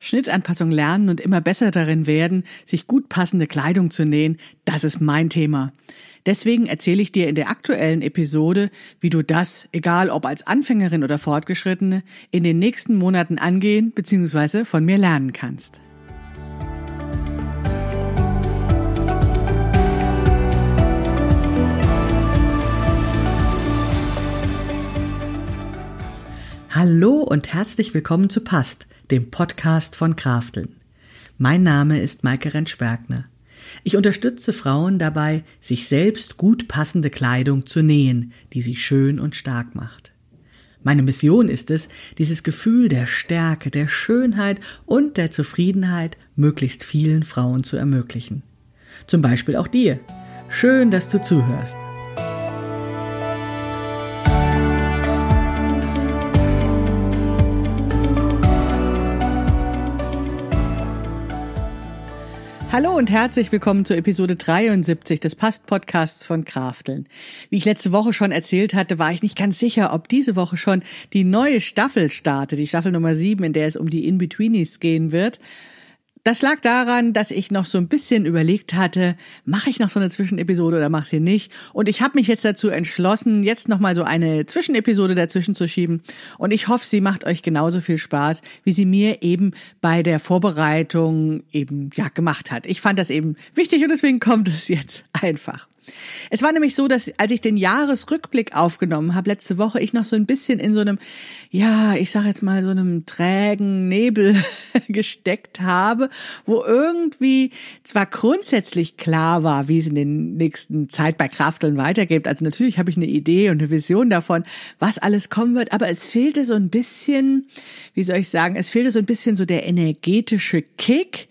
Schnittanpassung lernen und immer besser darin werden, sich gut passende Kleidung zu nähen, das ist mein Thema. Deswegen erzähle ich dir in der aktuellen Episode, wie du das, egal ob als Anfängerin oder Fortgeschrittene, in den nächsten Monaten angehen bzw. von mir lernen kannst. Hallo und herzlich willkommen zu Past, dem Podcast von Krafteln. Mein Name ist Maike Rentschbergner. Ich unterstütze Frauen dabei, sich selbst gut passende Kleidung zu nähen, die sie schön und stark macht. Meine Mission ist es, dieses Gefühl der Stärke, der Schönheit und der Zufriedenheit möglichst vielen Frauen zu ermöglichen. Zum Beispiel auch dir. Schön, dass du zuhörst. Hallo und herzlich willkommen zur Episode 73 des Past-Podcasts von Krafteln. Wie ich letzte Woche schon erzählt hatte, war ich nicht ganz sicher, ob diese Woche schon die neue Staffel startet, die Staffel Nummer 7, in der es um die In-Betweenies gehen wird. Das lag daran, dass ich noch so ein bisschen überlegt hatte, mache ich noch so eine Zwischenepisode oder mache sie nicht? Und ich habe mich jetzt dazu entschlossen, jetzt noch mal so eine Zwischenepisode dazwischen zu schieben. Und ich hoffe, sie macht euch genauso viel Spaß, wie sie mir eben bei der Vorbereitung eben ja gemacht hat. Ich fand das eben wichtig und deswegen kommt es jetzt einfach. Es war nämlich so, dass als ich den Jahresrückblick aufgenommen habe letzte Woche, ich noch so ein bisschen in so einem, ja, ich sag jetzt mal so einem trägen Nebel gesteckt habe, wo irgendwie zwar grundsätzlich klar war, wie es in den nächsten Zeit bei Krafteln weitergeht. Also natürlich habe ich eine Idee und eine Vision davon, was alles kommen wird, aber es fehlte so ein bisschen, wie soll ich sagen, es fehlte so ein bisschen so der energetische Kick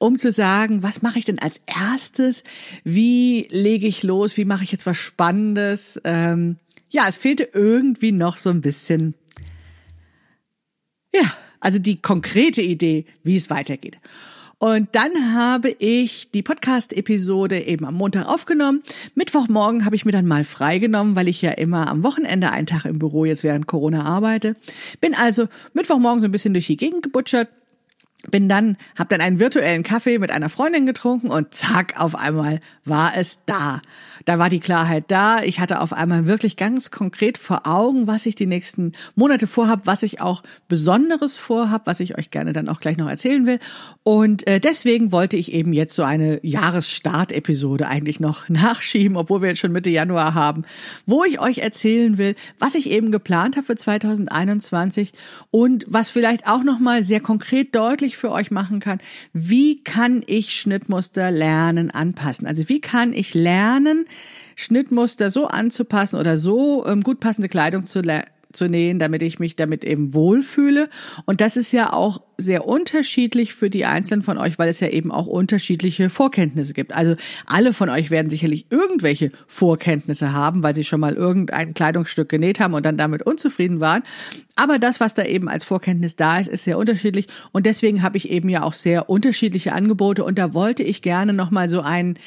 um zu sagen, was mache ich denn als erstes? Wie lege ich los? Wie mache ich jetzt was Spannendes? Ähm, ja, es fehlte irgendwie noch so ein bisschen, ja, also die konkrete Idee, wie es weitergeht. Und dann habe ich die Podcast-Episode eben am Montag aufgenommen. Mittwochmorgen habe ich mir dann mal freigenommen, weil ich ja immer am Wochenende einen Tag im Büro jetzt während Corona arbeite. Bin also Mittwochmorgen so ein bisschen durch die Gegend gebutschert bin dann, hab dann einen virtuellen Kaffee mit einer Freundin getrunken und zack, auf einmal war es da. Da war die Klarheit da. Ich hatte auf einmal wirklich ganz konkret vor Augen, was ich die nächsten Monate vorhab, was ich auch Besonderes vorhab, was ich euch gerne dann auch gleich noch erzählen will. Und äh, deswegen wollte ich eben jetzt so eine Jahressstart-Episode eigentlich noch nachschieben, obwohl wir jetzt schon Mitte Januar haben, wo ich euch erzählen will, was ich eben geplant habe für 2021 und was vielleicht auch noch mal sehr konkret deutlich ich für euch machen kann, wie kann ich Schnittmuster lernen, anpassen? Also wie kann ich lernen, Schnittmuster so anzupassen oder so ähm, gut passende Kleidung zu zu nähen, damit ich mich damit eben wohlfühle. Und das ist ja auch sehr unterschiedlich für die Einzelnen von euch, weil es ja eben auch unterschiedliche Vorkenntnisse gibt. Also alle von euch werden sicherlich irgendwelche Vorkenntnisse haben, weil sie schon mal irgendein Kleidungsstück genäht haben und dann damit unzufrieden waren. Aber das, was da eben als Vorkenntnis da ist, ist sehr unterschiedlich. Und deswegen habe ich eben ja auch sehr unterschiedliche Angebote. Und da wollte ich gerne nochmal so einen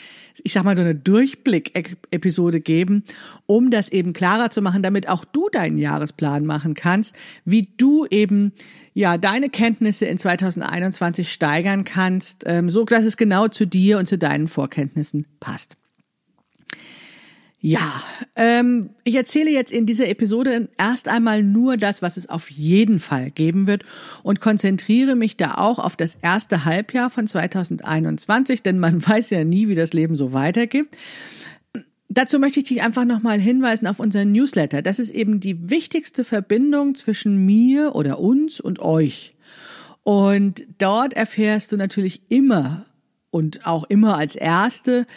ich sag mal, so eine Durchblick-Episode geben, um das eben klarer zu machen, damit auch du deinen Jahresplan machen kannst, wie du eben ja deine Kenntnisse in 2021 steigern kannst, ähm, so dass es genau zu dir und zu deinen Vorkenntnissen passt. Ja, ähm, ich erzähle jetzt in dieser Episode erst einmal nur das, was es auf jeden Fall geben wird und konzentriere mich da auch auf das erste Halbjahr von 2021, denn man weiß ja nie, wie das Leben so weitergeht. Dazu möchte ich dich einfach nochmal hinweisen auf unseren Newsletter. Das ist eben die wichtigste Verbindung zwischen mir oder uns und euch. Und dort erfährst du natürlich immer und auch immer als Erste,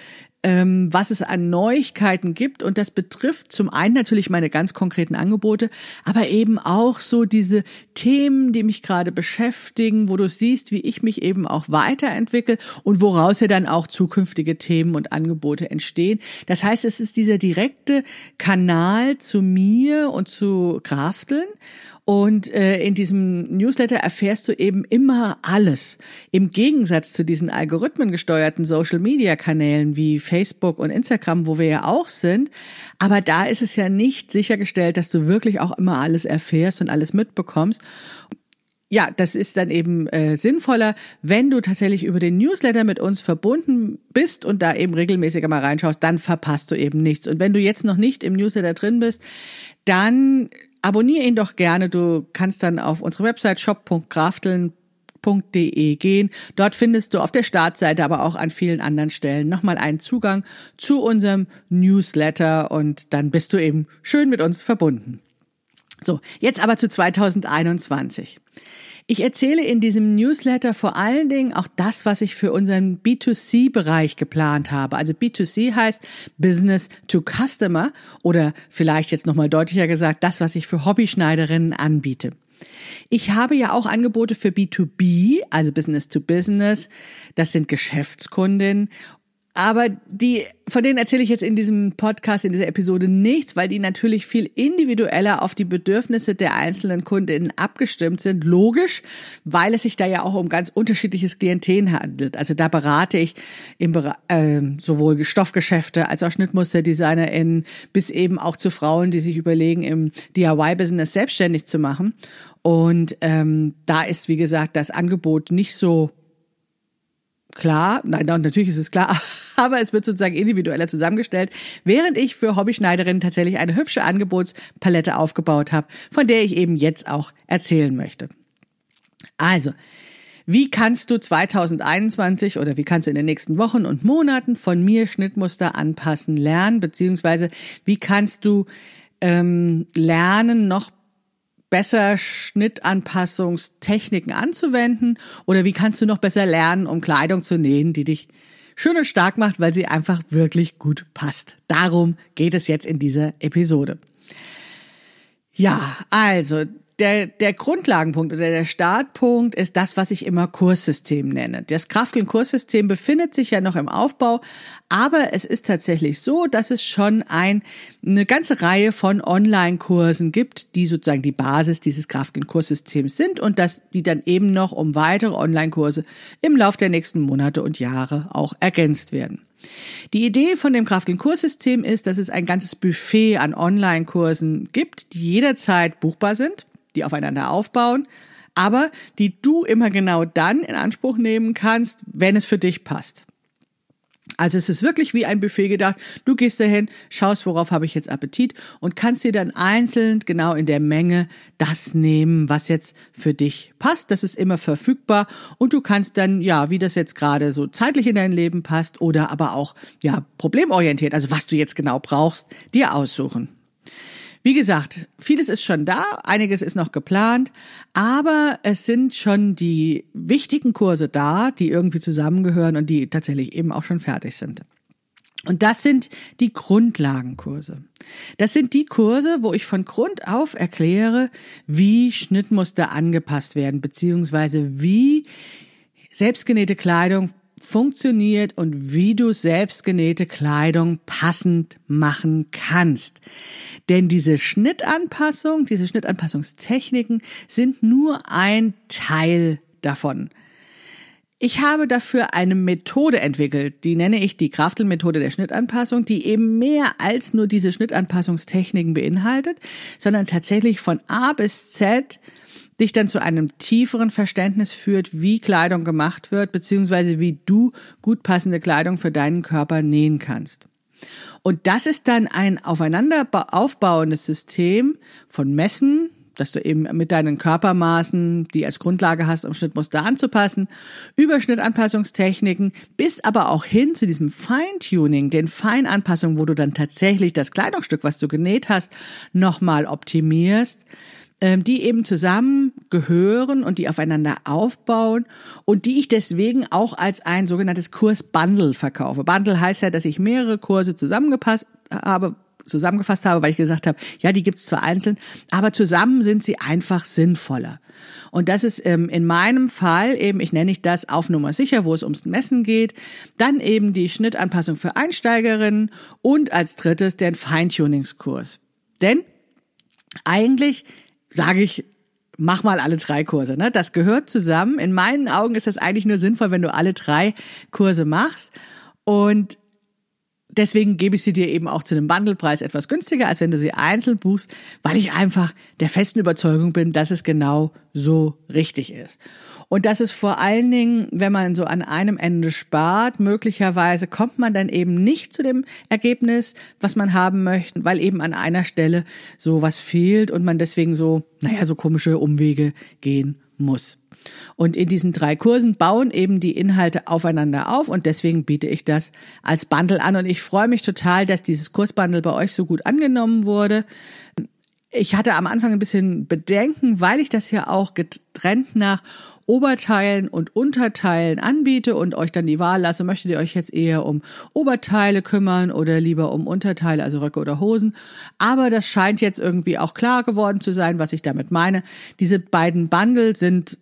ähm, was es an Neuigkeiten gibt. Und das betrifft zum einen natürlich meine ganz konkreten Angebote, aber eben auch so diese Themen, die mich gerade beschäftigen, wo du siehst, wie ich mich eben auch weiterentwickle und woraus ja dann auch zukünftige Themen und Angebote entstehen. Das heißt, es ist dieser direkte Kanal zu mir und zu Krafteln. Und äh, in diesem Newsletter erfährst du eben immer alles. Im Gegensatz zu diesen algorithmengesteuerten Social-Media-Kanälen wie Facebook und Instagram, wo wir ja auch sind. Aber da ist es ja nicht sichergestellt, dass du wirklich auch immer alles erfährst und alles mitbekommst. ja, das ist dann eben äh, sinnvoller, wenn du tatsächlich über den Newsletter mit uns verbunden bist und da eben regelmäßiger mal reinschaust, dann verpasst du eben nichts. Und wenn du jetzt noch nicht im Newsletter drin bist, dann abonniere ihn doch gerne. Du kannst dann auf unsere Website shop.grafteln.de gehen. Dort findest du auf der Startseite, aber auch an vielen anderen Stellen nochmal einen Zugang zu unserem Newsletter und dann bist du eben schön mit uns verbunden. So, jetzt aber zu 2021. Ich erzähle in diesem Newsletter vor allen Dingen auch das, was ich für unseren B2C-Bereich geplant habe. Also B2C heißt Business to Customer oder vielleicht jetzt nochmal deutlicher gesagt, das, was ich für Hobbyschneiderinnen anbiete. Ich habe ja auch Angebote für B2B, also Business to Business. Das sind Geschäftskundinnen aber die, von denen erzähle ich jetzt in diesem Podcast, in dieser Episode nichts, weil die natürlich viel individueller auf die Bedürfnisse der einzelnen Kundinnen abgestimmt sind. Logisch, weil es sich da ja auch um ganz unterschiedliches Klientel handelt. Also da berate ich im, äh, sowohl Stoffgeschäfte als auch SchnittmusterdesignerInnen bis eben auch zu Frauen, die sich überlegen, im DIY-Business selbstständig zu machen. Und ähm, da ist, wie gesagt, das Angebot nicht so klar, nein, natürlich ist es klar, aber es wird sozusagen individueller zusammengestellt, während ich für Hobbyschneiderinnen tatsächlich eine hübsche Angebotspalette aufgebaut habe, von der ich eben jetzt auch erzählen möchte. Also, wie kannst du 2021 oder wie kannst du in den nächsten Wochen und Monaten von mir Schnittmuster anpassen lernen, beziehungsweise wie kannst du ähm, lernen, noch besser Schnittanpassungstechniken anzuwenden oder wie kannst du noch besser lernen, um Kleidung zu nähen, die dich schön und stark macht, weil sie einfach wirklich gut passt. Darum geht es jetzt in dieser Episode. Ja, also der, der Grundlagenpunkt oder der Startpunkt ist das, was ich immer Kurssystem nenne. Das Krafteln-Kurssystem befindet sich ja noch im Aufbau, aber es ist tatsächlich so, dass es schon ein, eine ganze Reihe von Online-Kursen gibt, die sozusagen die Basis dieses Krafteln-Kurssystems sind und dass die dann eben noch um weitere Online-Kurse im Lauf der nächsten Monate und Jahre auch ergänzt werden. Die Idee von dem Krafteln-Kurssystem ist, dass es ein ganzes Buffet an Online-Kursen gibt, die jederzeit buchbar sind die aufeinander aufbauen, aber die du immer genau dann in Anspruch nehmen kannst, wenn es für dich passt. Also es ist wirklich wie ein Buffet gedacht. Du gehst dahin, schaust, worauf habe ich jetzt Appetit und kannst dir dann einzeln genau in der Menge das nehmen, was jetzt für dich passt. Das ist immer verfügbar und du kannst dann, ja, wie das jetzt gerade so zeitlich in dein Leben passt oder aber auch, ja, problemorientiert, also was du jetzt genau brauchst, dir aussuchen. Wie gesagt, vieles ist schon da, einiges ist noch geplant, aber es sind schon die wichtigen Kurse da, die irgendwie zusammengehören und die tatsächlich eben auch schon fertig sind. Und das sind die Grundlagenkurse. Das sind die Kurse, wo ich von Grund auf erkläre, wie Schnittmuster angepasst werden, beziehungsweise wie selbstgenähte Kleidung funktioniert und wie du selbstgenähte Kleidung passend machen kannst. Denn diese Schnittanpassung, diese Schnittanpassungstechniken sind nur ein Teil davon. Ich habe dafür eine Methode entwickelt, die nenne ich die Kraftel-Methode der Schnittanpassung, die eben mehr als nur diese Schnittanpassungstechniken beinhaltet, sondern tatsächlich von A bis Z dich dann zu einem tieferen Verständnis führt, wie Kleidung gemacht wird, beziehungsweise wie du gut passende Kleidung für deinen Körper nähen kannst. Und das ist dann ein aufeinander aufbauendes System von Messen, dass du eben mit deinen Körpermaßen, die als Grundlage hast, um Schnittmuster anzupassen, über Schnittanpassungstechniken, bis aber auch hin zu diesem Feintuning, den Feinanpassungen, wo du dann tatsächlich das Kleidungsstück, was du genäht hast, nochmal optimierst, die eben zusammen gehören und die aufeinander aufbauen und die ich deswegen auch als ein sogenanntes Kurs-Bundle verkaufe. Bundle heißt ja, dass ich mehrere Kurse zusammengepasst habe, zusammengefasst habe, weil ich gesagt habe, ja, die gibt's zwar einzeln, aber zusammen sind sie einfach sinnvoller. Und das ist ähm, in meinem Fall eben, ich nenne ich das auf Nummer sicher, wo es ums Messen geht, dann eben die Schnittanpassung für Einsteigerinnen und als drittes den Feintuningskurs. Denn eigentlich sage ich, mach mal alle drei Kurse. Ne? Das gehört zusammen. In meinen Augen ist das eigentlich nur sinnvoll, wenn du alle drei Kurse machst. Und deswegen gebe ich sie dir eben auch zu einem Bundlepreis etwas günstiger, als wenn du sie einzeln buchst, weil ich einfach der festen Überzeugung bin, dass es genau so richtig ist. Und das ist vor allen Dingen, wenn man so an einem Ende spart, möglicherweise kommt man dann eben nicht zu dem Ergebnis, was man haben möchte, weil eben an einer Stelle so was fehlt und man deswegen so, naja, so komische Umwege gehen muss. Und in diesen drei Kursen bauen eben die Inhalte aufeinander auf und deswegen biete ich das als Bundle an und ich freue mich total, dass dieses Kursbundle bei euch so gut angenommen wurde. Ich hatte am Anfang ein bisschen Bedenken, weil ich das ja auch getrennt nach Oberteilen und Unterteilen anbiete und euch dann die Wahl lasse, möchtet ihr euch jetzt eher um Oberteile kümmern oder lieber um Unterteile, also Röcke oder Hosen. Aber das scheint jetzt irgendwie auch klar geworden zu sein, was ich damit meine. Diese beiden Bundle sind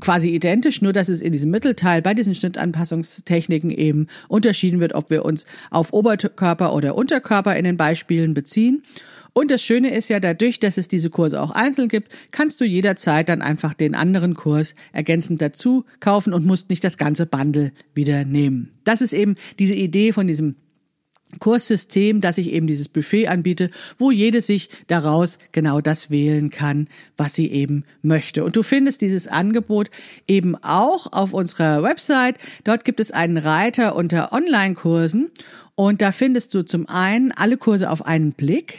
quasi identisch, nur dass es in diesem Mittelteil bei diesen Schnittanpassungstechniken eben unterschieden wird, ob wir uns auf Oberkörper oder Unterkörper in den Beispielen beziehen. Und das Schöne ist ja, dadurch, dass es diese Kurse auch einzeln gibt, kannst du jederzeit dann einfach den anderen Kurs ergänzend dazu kaufen und musst nicht das ganze Bundle wieder nehmen. Das ist eben diese Idee von diesem Kurssystem, dass ich eben dieses Buffet anbiete, wo jede sich daraus genau das wählen kann, was sie eben möchte. Und du findest dieses Angebot eben auch auf unserer Website. Dort gibt es einen Reiter unter Online-Kursen und da findest du zum einen alle Kurse auf einen Blick.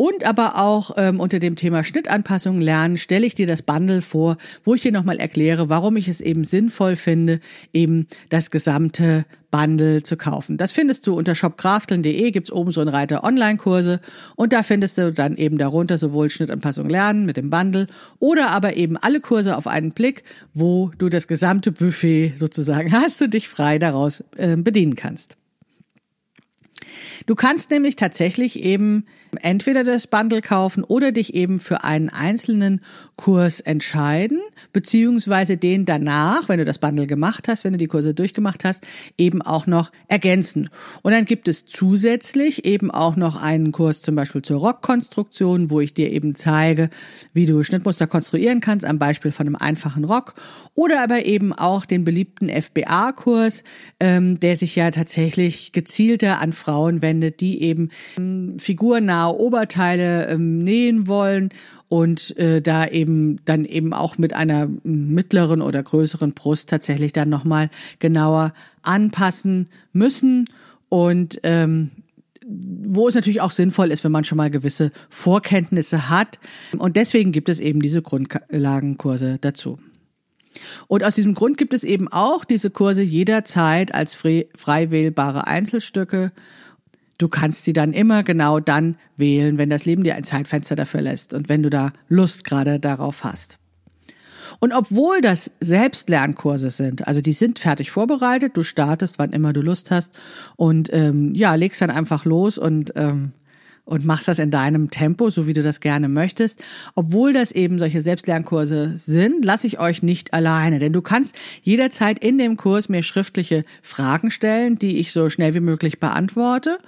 Und aber auch ähm, unter dem Thema Schnittanpassung lernen stelle ich dir das Bundle vor, wo ich dir nochmal erkläre, warum ich es eben sinnvoll finde, eben das gesamte Bundle zu kaufen. Das findest du unter shopkrafteln.de, gibt's oben so einen Reiter Online-Kurse und da findest du dann eben darunter sowohl Schnittanpassung lernen mit dem Bundle oder aber eben alle Kurse auf einen Blick, wo du das gesamte Buffet sozusagen hast und dich frei daraus äh, bedienen kannst. Du kannst nämlich tatsächlich eben entweder das Bundle kaufen oder dich eben für einen einzelnen Kurs entscheiden, beziehungsweise den danach, wenn du das Bundle gemacht hast, wenn du die Kurse durchgemacht hast, eben auch noch ergänzen. Und dann gibt es zusätzlich eben auch noch einen Kurs zum Beispiel zur Rockkonstruktion, wo ich dir eben zeige, wie du Schnittmuster konstruieren kannst, am Beispiel von einem einfachen Rock. Oder aber eben auch den beliebten FBA-Kurs, ähm, der sich ja tatsächlich gezielter an Frauen wendet, die eben ähm, figurnahe Oberteile ähm, nähen wollen und äh, da eben dann eben auch mit einer mittleren oder größeren Brust tatsächlich dann nochmal genauer anpassen müssen und ähm, wo es natürlich auch sinnvoll ist, wenn man schon mal gewisse Vorkenntnisse hat. Und deswegen gibt es eben diese Grundlagenkurse dazu. Und aus diesem Grund gibt es eben auch diese Kurse jederzeit als frei, frei wählbare Einzelstücke. Du kannst sie dann immer genau dann wählen, wenn das Leben dir ein Zeitfenster dafür lässt und wenn du da Lust gerade darauf hast. Und obwohl das Selbstlernkurse sind, also die sind fertig vorbereitet, du startest, wann immer du Lust hast und ähm, ja, legst dann einfach los und ähm, und machst das in deinem Tempo, so wie du das gerne möchtest. Obwohl das eben solche Selbstlernkurse sind, lasse ich euch nicht alleine, denn du kannst jederzeit in dem Kurs mir schriftliche Fragen stellen, die ich so schnell wie möglich beantworte.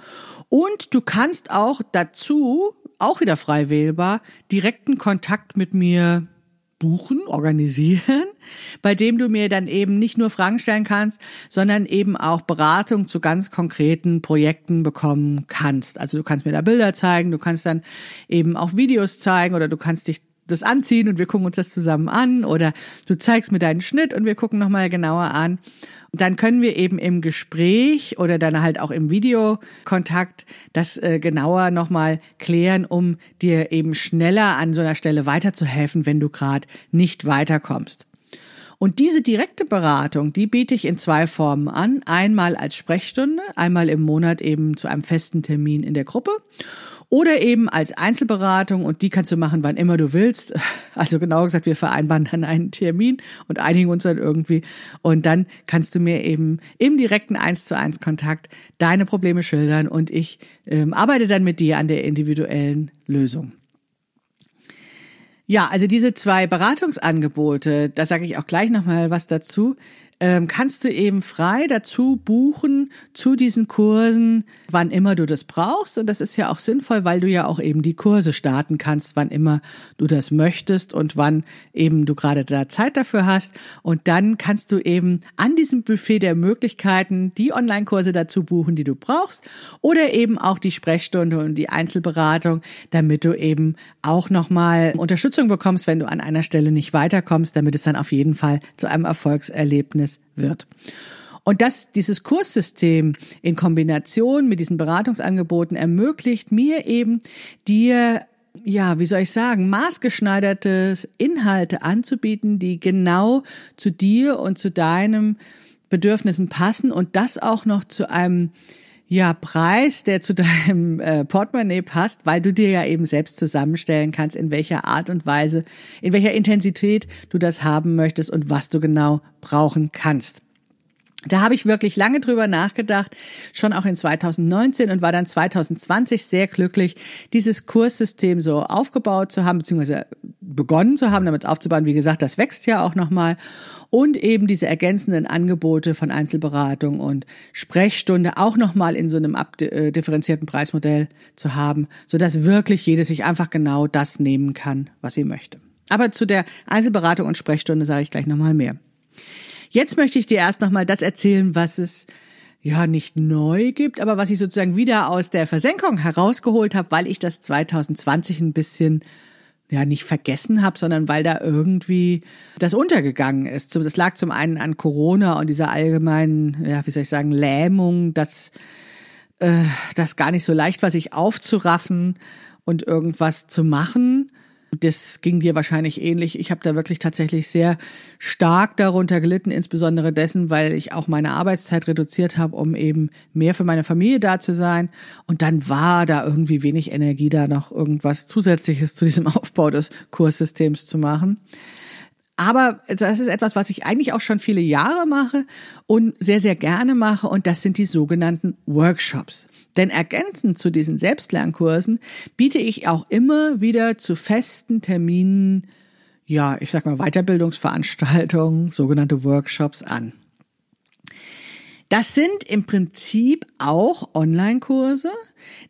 Und du kannst auch dazu, auch wieder frei wählbar, direkten Kontakt mit mir buchen, organisieren, bei dem du mir dann eben nicht nur Fragen stellen kannst, sondern eben auch Beratung zu ganz konkreten Projekten bekommen kannst. Also du kannst mir da Bilder zeigen, du kannst dann eben auch Videos zeigen oder du kannst dich das anziehen und wir gucken uns das zusammen an oder du zeigst mir deinen Schnitt und wir gucken nochmal genauer an dann können wir eben im Gespräch oder dann halt auch im Videokontakt das äh, genauer nochmal klären, um dir eben schneller an so einer Stelle weiterzuhelfen, wenn du gerade nicht weiterkommst. Und diese direkte Beratung, die biete ich in zwei Formen an. Einmal als Sprechstunde, einmal im Monat eben zu einem festen Termin in der Gruppe oder eben als Einzelberatung und die kannst du machen, wann immer du willst. Also genauer gesagt, wir vereinbaren dann einen Termin und einigen uns dann irgendwie und dann kannst du mir eben im direkten eins zu eins Kontakt deine Probleme schildern und ich ähm, arbeite dann mit dir an der individuellen Lösung. Ja, also diese zwei Beratungsangebote, da sage ich auch gleich nochmal was dazu. Ähm, kannst du eben frei dazu buchen zu diesen Kursen, wann immer du das brauchst. Und das ist ja auch sinnvoll, weil du ja auch eben die Kurse starten kannst, wann immer du das möchtest und wann eben du gerade da Zeit dafür hast. Und dann kannst du eben an diesem Buffet der Möglichkeiten die Online-Kurse dazu buchen, die du brauchst oder eben auch die Sprechstunde und die Einzelberatung, damit du eben auch nochmal Unterstützung bekommst, wenn du an einer Stelle nicht weiterkommst, damit es dann auf jeden Fall zu einem Erfolgserlebnis wird. Und dass dieses Kurssystem in Kombination mit diesen Beratungsangeboten ermöglicht mir eben dir ja, wie soll ich sagen, maßgeschneidertes Inhalte anzubieten, die genau zu dir und zu deinem Bedürfnissen passen und das auch noch zu einem ja, Preis, der zu deinem äh, Portemonnaie passt, weil du dir ja eben selbst zusammenstellen kannst, in welcher Art und Weise, in welcher Intensität du das haben möchtest und was du genau brauchen kannst. Da habe ich wirklich lange drüber nachgedacht, schon auch in 2019 und war dann 2020 sehr glücklich, dieses Kurssystem so aufgebaut zu haben, beziehungsweise begonnen zu haben, damit aufzubauen. Wie gesagt, das wächst ja auch nochmal. Und eben diese ergänzenden Angebote von Einzelberatung und Sprechstunde auch nochmal in so einem differenzierten Preismodell zu haben, sodass wirklich jede sich einfach genau das nehmen kann, was sie möchte. Aber zu der Einzelberatung und Sprechstunde sage ich gleich nochmal mehr. Jetzt möchte ich dir erst nochmal das erzählen, was es ja nicht neu gibt, aber was ich sozusagen wieder aus der Versenkung herausgeholt habe, weil ich das 2020 ein bisschen ja nicht vergessen habe, sondern weil da irgendwie das untergegangen ist. Das lag zum einen an Corona und dieser allgemeinen, ja, wie soll ich sagen, Lähmung, dass äh, das gar nicht so leicht war, sich aufzuraffen und irgendwas zu machen. Das ging dir wahrscheinlich ähnlich. Ich habe da wirklich tatsächlich sehr stark darunter gelitten, insbesondere dessen, weil ich auch meine Arbeitszeit reduziert habe, um eben mehr für meine Familie da zu sein. Und dann war da irgendwie wenig Energie da, noch irgendwas Zusätzliches zu diesem Aufbau des Kurssystems zu machen. Aber das ist etwas, was ich eigentlich auch schon viele Jahre mache und sehr, sehr gerne mache. Und das sind die sogenannten Workshops. Denn ergänzend zu diesen Selbstlernkursen biete ich auch immer wieder zu festen Terminen, ja, ich sag mal Weiterbildungsveranstaltungen, sogenannte Workshops an. Das sind im Prinzip auch Online-Kurse,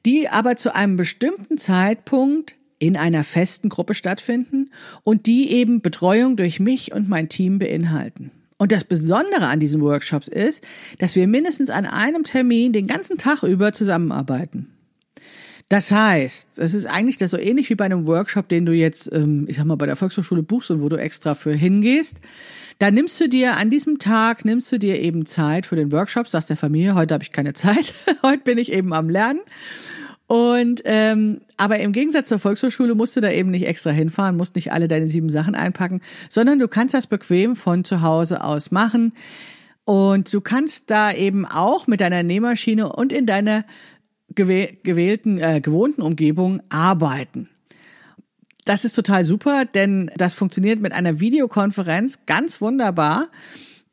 die aber zu einem bestimmten Zeitpunkt in einer festen Gruppe stattfinden und die eben Betreuung durch mich und mein Team beinhalten. Und das Besondere an diesen Workshops ist, dass wir mindestens an einem Termin den ganzen Tag über zusammenarbeiten. Das heißt, es ist eigentlich das so ähnlich wie bei einem Workshop, den du jetzt, ähm, ich sag mal, bei der Volkshochschule buchst und wo du extra für hingehst. Da nimmst du dir an diesem Tag, nimmst du dir eben Zeit für den Workshop, sagst der Familie, heute habe ich keine Zeit, heute bin ich eben am Lernen und ähm, aber im Gegensatz zur Volkshochschule musst du da eben nicht extra hinfahren, musst nicht alle deine sieben Sachen einpacken, sondern du kannst das bequem von zu Hause aus machen. Und du kannst da eben auch mit deiner Nähmaschine und in deiner gewählten, äh, gewohnten Umgebung arbeiten. Das ist total super, denn das funktioniert mit einer Videokonferenz ganz wunderbar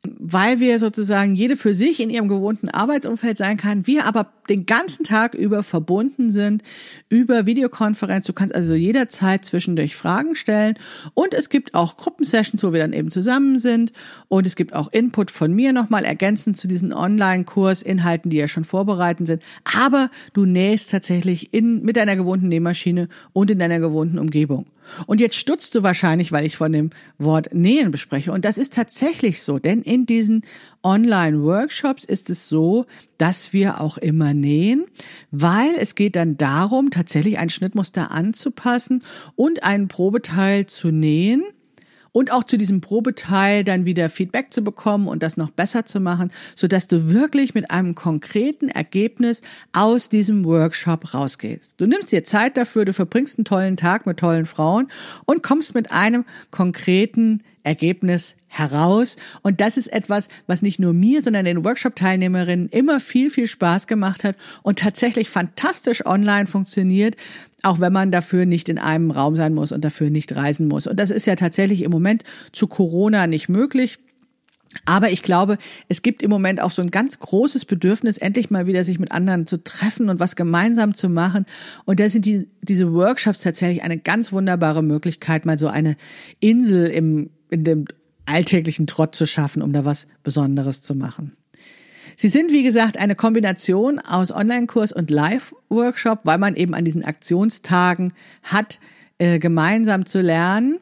weil wir sozusagen jede für sich in ihrem gewohnten Arbeitsumfeld sein kann, wir aber den ganzen Tag über verbunden sind über Videokonferenz. Du kannst also jederzeit zwischendurch Fragen stellen und es gibt auch Gruppensessions, wo wir dann eben zusammen sind und es gibt auch Input von mir nochmal ergänzend zu diesen Online-Kursinhalten, die ja schon vorbereitet sind. Aber du nähst tatsächlich in, mit deiner gewohnten Nähmaschine und in deiner gewohnten Umgebung. Und jetzt stutzt du wahrscheinlich, weil ich von dem Wort Nähen bespreche. Und das ist tatsächlich so, denn in diesen Online-Workshops ist es so, dass wir auch immer nähen, weil es geht dann darum, tatsächlich ein Schnittmuster anzupassen und einen Probeteil zu nähen und auch zu diesem Probeteil dann wieder Feedback zu bekommen und das noch besser zu machen, so dass du wirklich mit einem konkreten Ergebnis aus diesem Workshop rausgehst. Du nimmst dir Zeit dafür, du verbringst einen tollen Tag mit tollen Frauen und kommst mit einem konkreten Ergebnis heraus. Und das ist etwas, was nicht nur mir, sondern den Workshop-Teilnehmerinnen immer viel, viel Spaß gemacht hat und tatsächlich fantastisch online funktioniert, auch wenn man dafür nicht in einem Raum sein muss und dafür nicht reisen muss. Und das ist ja tatsächlich im Moment zu Corona nicht möglich. Aber ich glaube, es gibt im Moment auch so ein ganz großes Bedürfnis, endlich mal wieder sich mit anderen zu treffen und was gemeinsam zu machen. Und da sind die, diese Workshops tatsächlich eine ganz wunderbare Möglichkeit, mal so eine Insel im, in dem alltäglichen Trott zu schaffen, um da was Besonderes zu machen. Sie sind, wie gesagt, eine Kombination aus Online-Kurs und Live-Workshop, weil man eben an diesen Aktionstagen hat, äh, gemeinsam zu lernen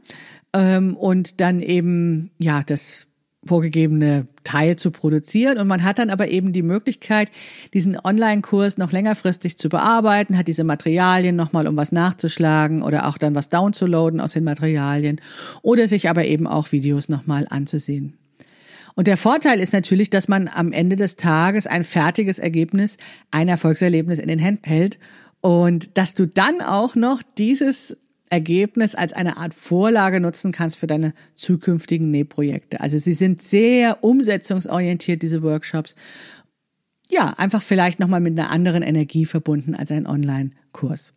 ähm, und dann eben, ja, das vorgegebene Teil zu produzieren. Und man hat dann aber eben die Möglichkeit, diesen Online-Kurs noch längerfristig zu bearbeiten, hat diese Materialien nochmal, um was nachzuschlagen oder auch dann was downzuladen aus den Materialien oder sich aber eben auch Videos nochmal anzusehen. Und der Vorteil ist natürlich, dass man am Ende des Tages ein fertiges Ergebnis, ein Erfolgserlebnis in den Händen hält und dass du dann auch noch dieses Ergebnis als eine Art Vorlage nutzen kannst für deine zukünftigen Nähprojekte. Also sie sind sehr umsetzungsorientiert, diese Workshops. Ja, einfach vielleicht nochmal mit einer anderen Energie verbunden als ein Online-Kurs.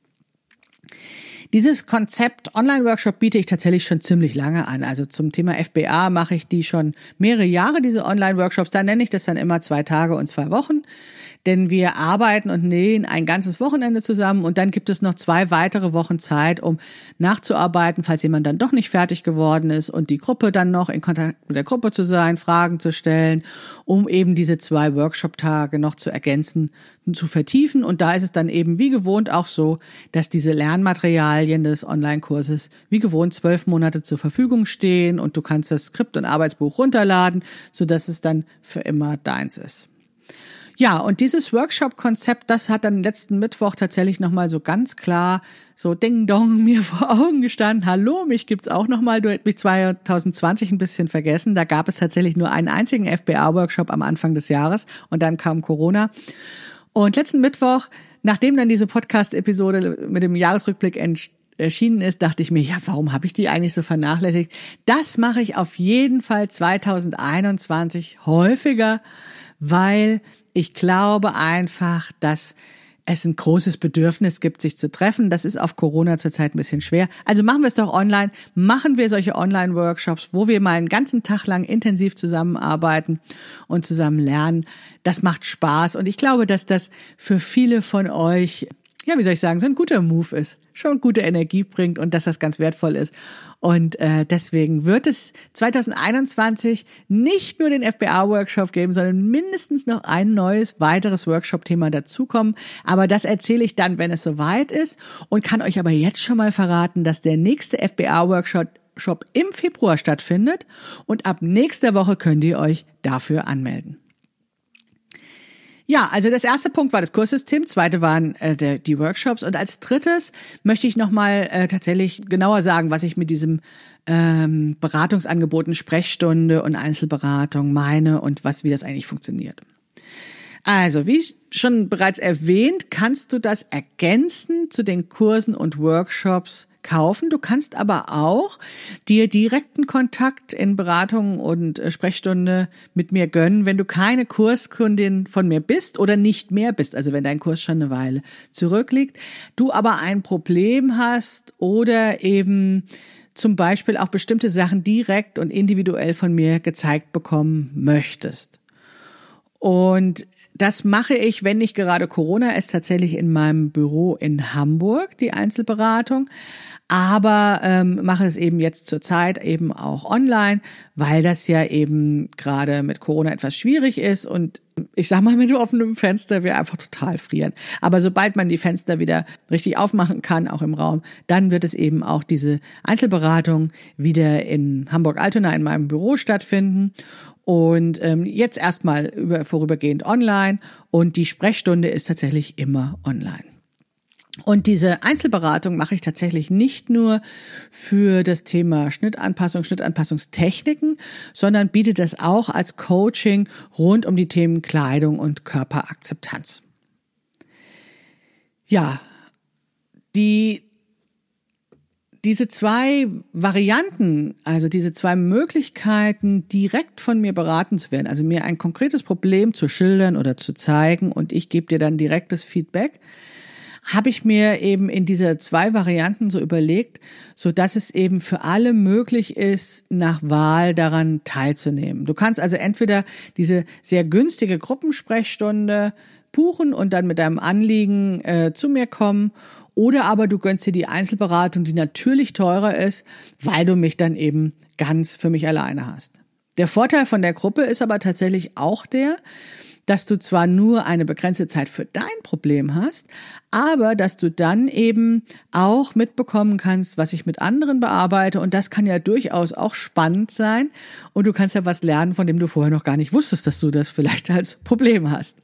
Dieses Konzept Online-Workshop biete ich tatsächlich schon ziemlich lange an. Also zum Thema FBA mache ich die schon mehrere Jahre, diese Online-Workshops. Da nenne ich das dann immer zwei Tage und zwei Wochen denn wir arbeiten und nähen ein ganzes Wochenende zusammen und dann gibt es noch zwei weitere Wochen Zeit, um nachzuarbeiten, falls jemand dann doch nicht fertig geworden ist und die Gruppe dann noch in Kontakt mit der Gruppe zu sein, Fragen zu stellen, um eben diese zwei Workshop-Tage noch zu ergänzen, zu vertiefen. Und da ist es dann eben wie gewohnt auch so, dass diese Lernmaterialien des Online-Kurses wie gewohnt zwölf Monate zur Verfügung stehen und du kannst das Skript und Arbeitsbuch runterladen, sodass es dann für immer deins ist. Ja, und dieses Workshop-Konzept, das hat dann letzten Mittwoch tatsächlich nochmal so ganz klar so Ding Dong mir vor Augen gestanden. Hallo, mich gibt's auch nochmal. Du hättest mich 2020 ein bisschen vergessen. Da gab es tatsächlich nur einen einzigen FBA-Workshop am Anfang des Jahres und dann kam Corona. Und letzten Mittwoch, nachdem dann diese Podcast-Episode mit dem Jahresrückblick erschienen ist, dachte ich mir, ja, warum habe ich die eigentlich so vernachlässigt? Das mache ich auf jeden Fall 2021 häufiger, weil ich glaube einfach, dass es ein großes Bedürfnis gibt, sich zu treffen. Das ist auf Corona zurzeit ein bisschen schwer. Also machen wir es doch online. Machen wir solche Online-Workshops, wo wir mal einen ganzen Tag lang intensiv zusammenarbeiten und zusammen lernen. Das macht Spaß. Und ich glaube, dass das für viele von euch ja, wie soll ich sagen, so ein guter Move ist, schon gute Energie bringt und dass das ganz wertvoll ist. Und äh, deswegen wird es 2021 nicht nur den FBA-Workshop geben, sondern mindestens noch ein neues, weiteres Workshop-Thema dazukommen. Aber das erzähle ich dann, wenn es soweit ist und kann euch aber jetzt schon mal verraten, dass der nächste FBA-Workshop Shop im Februar stattfindet und ab nächster Woche könnt ihr euch dafür anmelden. Ja, also das erste Punkt war das Kurssystem, zweite waren äh, der, die Workshops und als drittes möchte ich nochmal äh, tatsächlich genauer sagen, was ich mit diesem ähm, Beratungsangeboten Sprechstunde und Einzelberatung meine und was wie das eigentlich funktioniert. Also, wie schon bereits erwähnt, kannst du das ergänzen zu den Kursen und Workshops kaufen. Du kannst aber auch dir direkten Kontakt in Beratung und äh, Sprechstunde mit mir gönnen, wenn du keine Kurskundin von mir bist oder nicht mehr bist, also wenn dein Kurs schon eine Weile zurückliegt, du aber ein Problem hast oder eben zum Beispiel auch bestimmte Sachen direkt und individuell von mir gezeigt bekommen möchtest. Und das mache ich, wenn nicht gerade Corona ist, tatsächlich in meinem Büro in Hamburg, die Einzelberatung. Aber ähm, mache es eben jetzt zurzeit eben auch online, weil das ja eben gerade mit Corona etwas schwierig ist und ich sag mal, mit offenem Fenster wir einfach total frieren. Aber sobald man die Fenster wieder richtig aufmachen kann, auch im Raum, dann wird es eben auch diese Einzelberatung wieder in Hamburg-Altona in meinem Büro stattfinden. Und ähm, jetzt erstmal über, vorübergehend online und die Sprechstunde ist tatsächlich immer online. Und diese Einzelberatung mache ich tatsächlich nicht nur für das Thema Schnittanpassung, Schnittanpassungstechniken, sondern biete das auch als Coaching rund um die Themen Kleidung und Körperakzeptanz. Ja, die, diese zwei Varianten, also diese zwei Möglichkeiten, direkt von mir beraten zu werden, also mir ein konkretes Problem zu schildern oder zu zeigen und ich gebe dir dann direktes Feedback, habe ich mir eben in diese zwei Varianten so überlegt, so dass es eben für alle möglich ist, nach Wahl daran teilzunehmen. Du kannst also entweder diese sehr günstige Gruppensprechstunde buchen und dann mit deinem Anliegen äh, zu mir kommen Oder aber du gönnst dir die Einzelberatung, die natürlich teurer ist, weil du mich dann eben ganz für mich alleine hast. Der Vorteil von der Gruppe ist aber tatsächlich auch der, dass du zwar nur eine begrenzte Zeit für dein Problem hast, aber dass du dann eben auch mitbekommen kannst, was ich mit anderen bearbeite. Und das kann ja durchaus auch spannend sein. Und du kannst ja was lernen, von dem du vorher noch gar nicht wusstest, dass du das vielleicht als Problem hast.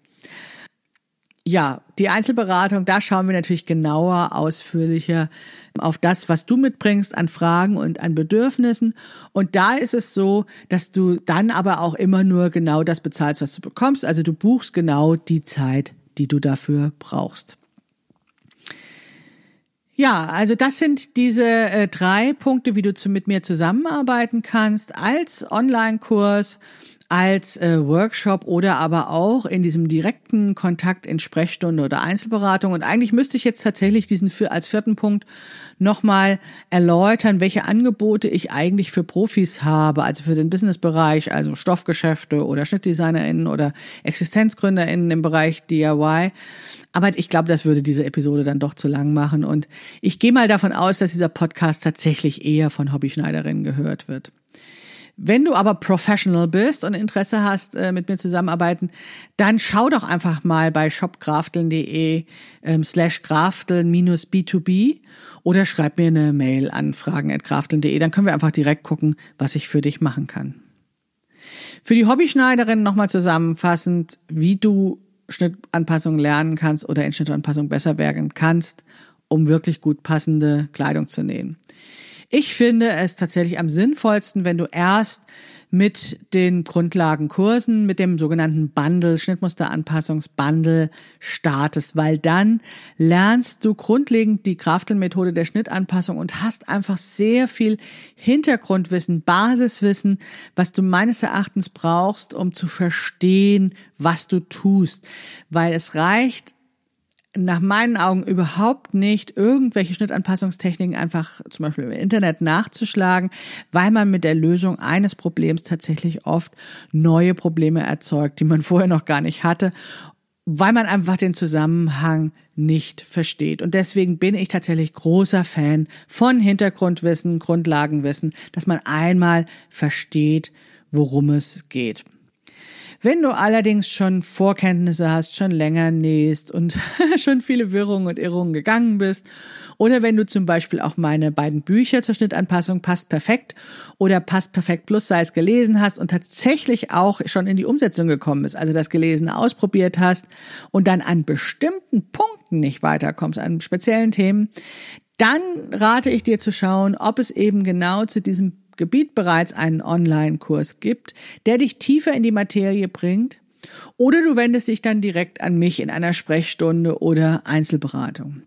Ja, die Einzelberatung, da schauen wir natürlich genauer, ausführlicher auf das, was du mitbringst an Fragen und an Bedürfnissen. Und da ist es so, dass du dann aber auch immer nur genau das bezahlst, was du bekommst. Also du buchst genau die Zeit, die du dafür brauchst. Ja, also das sind diese äh, drei Punkte, wie du zu, mit mir zusammenarbeiten kannst als Online-Kurs als äh, Workshop oder aber auch in diesem direkten Kontakt in Sprechstunde oder Einzelberatung. Und eigentlich müsste ich jetzt tatsächlich diesen für, als vierten Punkt nochmal erläutern, welche Angebote ich eigentlich für Profis habe, also für den Businessbereich, also Stoffgeschäfte oder SchnittdesignerInnen oder ExistenzgründerInnen im Bereich DIY. Aber ich glaube, das würde diese Episode dann doch zu lang machen. Und ich gehe mal davon aus, dass dieser Podcast tatsächlich eher von Hobbyschneiderinnen gehört wird. Wenn du aber Professional bist und Interesse hast, äh, mit mir zusammenarbeiten, dann schau doch einfach mal bei shopgrafteln.de ähm, slash grafteln minus B2B oder schreib mir eine Mail an fragen.grafteln.de. Dann können wir einfach direkt gucken, was ich für dich machen kann. Für die Hobbyschneiderin nochmal zusammenfassend, wie du Schnittanpassungen lernen kannst oder in Schnittanpassungen besser werden kannst, um wirklich gut passende Kleidung zu nähen. Ich finde es tatsächlich am sinnvollsten, wenn du erst mit den Grundlagenkursen, mit dem sogenannten Bundle, Schnittmusteranpassungsbundle startest, weil dann lernst du grundlegend die Kraftelmethode der Schnittanpassung und hast einfach sehr viel Hintergrundwissen, Basiswissen, was du meines Erachtens brauchst, um zu verstehen, was du tust. Weil es reicht nach meinen Augen überhaupt nicht, irgendwelche Schnittanpassungstechniken einfach zum Beispiel im Internet nachzuschlagen, weil man mit der Lösung eines Problems tatsächlich oft neue Probleme erzeugt, die man vorher noch gar nicht hatte, weil man einfach den Zusammenhang nicht versteht. Und deswegen bin ich tatsächlich großer Fan von Hintergrundwissen, Grundlagenwissen, dass man einmal versteht, worum es geht. Wenn du allerdings schon Vorkenntnisse hast, schon länger nähst und schon viele Wirrungen und Irrungen gegangen bist, oder wenn du zum Beispiel auch meine beiden Bücher zur Schnittanpassung passt perfekt oder passt perfekt plus Size gelesen hast und tatsächlich auch schon in die Umsetzung gekommen bist, also das Gelesene ausprobiert hast und dann an bestimmten Punkten nicht weiterkommst, an speziellen Themen, dann rate ich dir zu schauen, ob es eben genau zu diesem Gebiet bereits einen Online-Kurs gibt, der dich tiefer in die Materie bringt, oder du wendest dich dann direkt an mich in einer Sprechstunde oder Einzelberatung.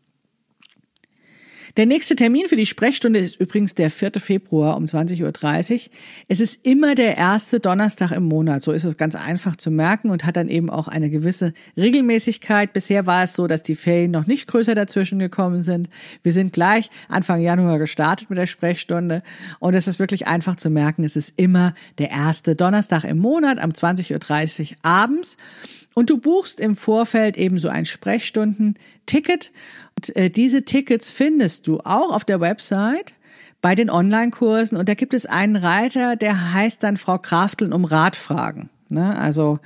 Der nächste Termin für die Sprechstunde ist übrigens der 4. Februar um 20.30 Uhr. Es ist immer der erste Donnerstag im Monat. So ist es ganz einfach zu merken und hat dann eben auch eine gewisse Regelmäßigkeit. Bisher war es so, dass die Ferien noch nicht größer dazwischen gekommen sind. Wir sind gleich Anfang Januar gestartet mit der Sprechstunde und es ist wirklich einfach zu merken. Es ist immer der erste Donnerstag im Monat am 20.30 Uhr abends. Und du buchst im Vorfeld eben so ein Sprechstunden-Ticket. Und äh, diese Tickets findest du auch auf der Website bei den Online-Kursen. Und da gibt es einen Reiter, der heißt dann Frau Krafteln um Ratfragen. Ne? Also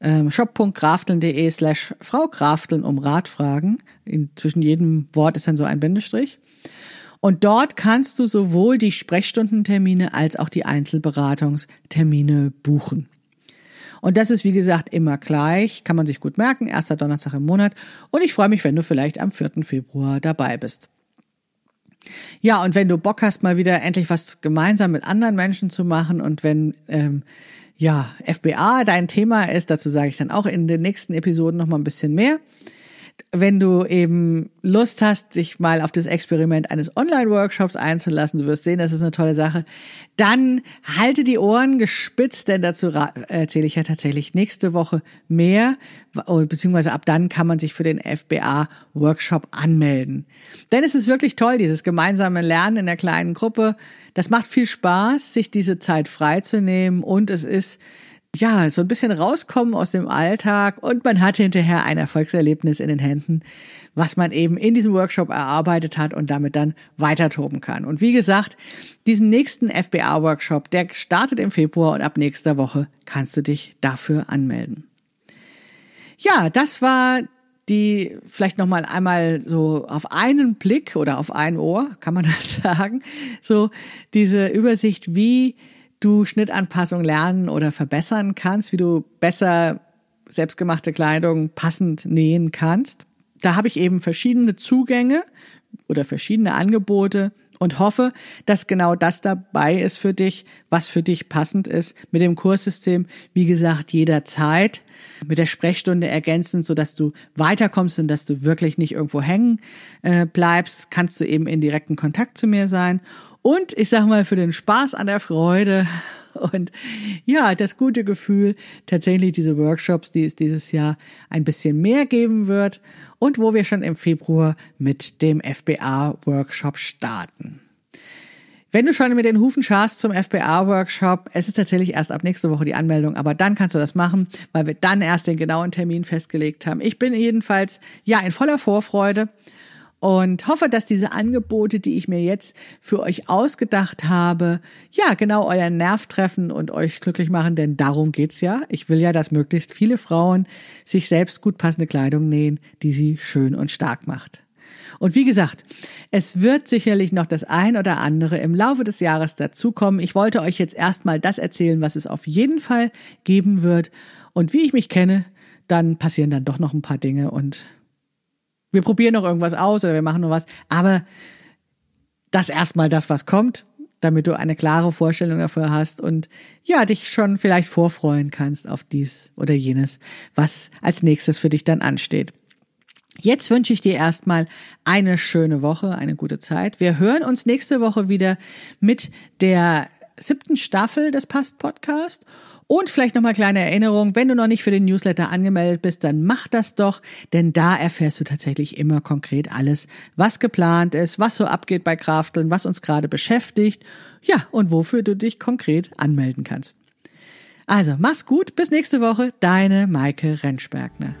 ähm, shop.krafteln.de slash Frau Krafteln um Ratfragen. In, zwischen jedem Wort ist dann so ein Bindestrich. Und dort kannst du sowohl die Sprechstundentermine als auch die Einzelberatungstermine buchen. Und das ist, wie gesagt, immer gleich, kann man sich gut merken, erster Donnerstag im Monat. Und ich freue mich, wenn du vielleicht am 4. Februar dabei bist. Ja, und wenn du Bock hast, mal wieder endlich was gemeinsam mit anderen Menschen zu machen und wenn ähm, ja FBA dein Thema ist, dazu sage ich dann auch in den nächsten Episoden noch mal ein bisschen mehr wenn du eben Lust hast, dich mal auf das Experiment eines Online-Workshops einzulassen, du wirst sehen, das ist eine tolle Sache, dann halte die Ohren gespitzt, denn dazu erzähle ich ja tatsächlich nächste Woche mehr, beziehungsweise ab dann kann man sich für den FBA-Workshop anmelden. Denn es ist wirklich toll, dieses gemeinsame Lernen in der kleinen Gruppe. Das macht viel Spaß, sich diese Zeit freizunehmen und es ist ja, so ein bisschen rauskommen aus dem Alltag und man hat hinterher ein Erfolgserlebnis in den Händen, was man eben in diesem Workshop erarbeitet hat und damit dann weiter toben kann. Und wie gesagt, diesen nächsten FBA-Workshop, der startet im Februar und ab nächster Woche kannst du dich dafür anmelden. Ja, das war die vielleicht noch mal einmal so auf einen Blick oder auf ein Ohr, kann man das sagen, so diese Übersicht, wie du Schnittanpassung lernen oder verbessern kannst, wie du besser selbstgemachte Kleidung passend nähen kannst. Da habe ich eben verschiedene Zugänge oder verschiedene Angebote und hoffe, dass genau das dabei ist für dich, was für dich passend ist mit dem Kurssystem. Wie gesagt, jederzeit mit der Sprechstunde ergänzend, so dass du weiterkommst und dass du wirklich nicht irgendwo hängen äh, bleibst, kannst du eben in direkten Kontakt zu mir sein. Und ich sag mal, für den Spaß an der Freude und ja, das gute Gefühl, tatsächlich diese Workshops, die es dieses Jahr ein bisschen mehr geben wird und wo wir schon im Februar mit dem FBA-Workshop starten. Wenn du schon mit den Hufen scharst zum FBA-Workshop, es ist tatsächlich erst ab nächste Woche die Anmeldung, aber dann kannst du das machen, weil wir dann erst den genauen Termin festgelegt haben. Ich bin jedenfalls ja in voller Vorfreude und hoffe, dass diese Angebote, die ich mir jetzt für euch ausgedacht habe, ja, genau euren Nerv treffen und euch glücklich machen, denn darum geht's ja. Ich will ja, dass möglichst viele Frauen sich selbst gut passende Kleidung nähen, die sie schön und stark macht. Und wie gesagt, es wird sicherlich noch das ein oder andere im Laufe des Jahres dazukommen. Ich wollte euch jetzt erstmal das erzählen, was es auf jeden Fall geben wird. Und wie ich mich kenne, dann passieren dann doch noch ein paar Dinge und wir probieren noch irgendwas aus oder wir machen noch was, aber das erstmal das, was kommt, damit du eine klare Vorstellung dafür hast und ja, dich schon vielleicht vorfreuen kannst auf dies oder jenes, was als nächstes für dich dann ansteht. Jetzt wünsche ich dir erstmal eine schöne Woche, eine gute Zeit. Wir hören uns nächste Woche wieder mit der siebten Staffel des Past Podcast und vielleicht nochmal kleine Erinnerung, wenn du noch nicht für den Newsletter angemeldet bist, dann mach das doch, denn da erfährst du tatsächlich immer konkret alles, was geplant ist, was so abgeht bei Krafteln, was uns gerade beschäftigt, ja, und wofür du dich konkret anmelden kannst. Also, mach's gut, bis nächste Woche, deine Maike Rentschbergner.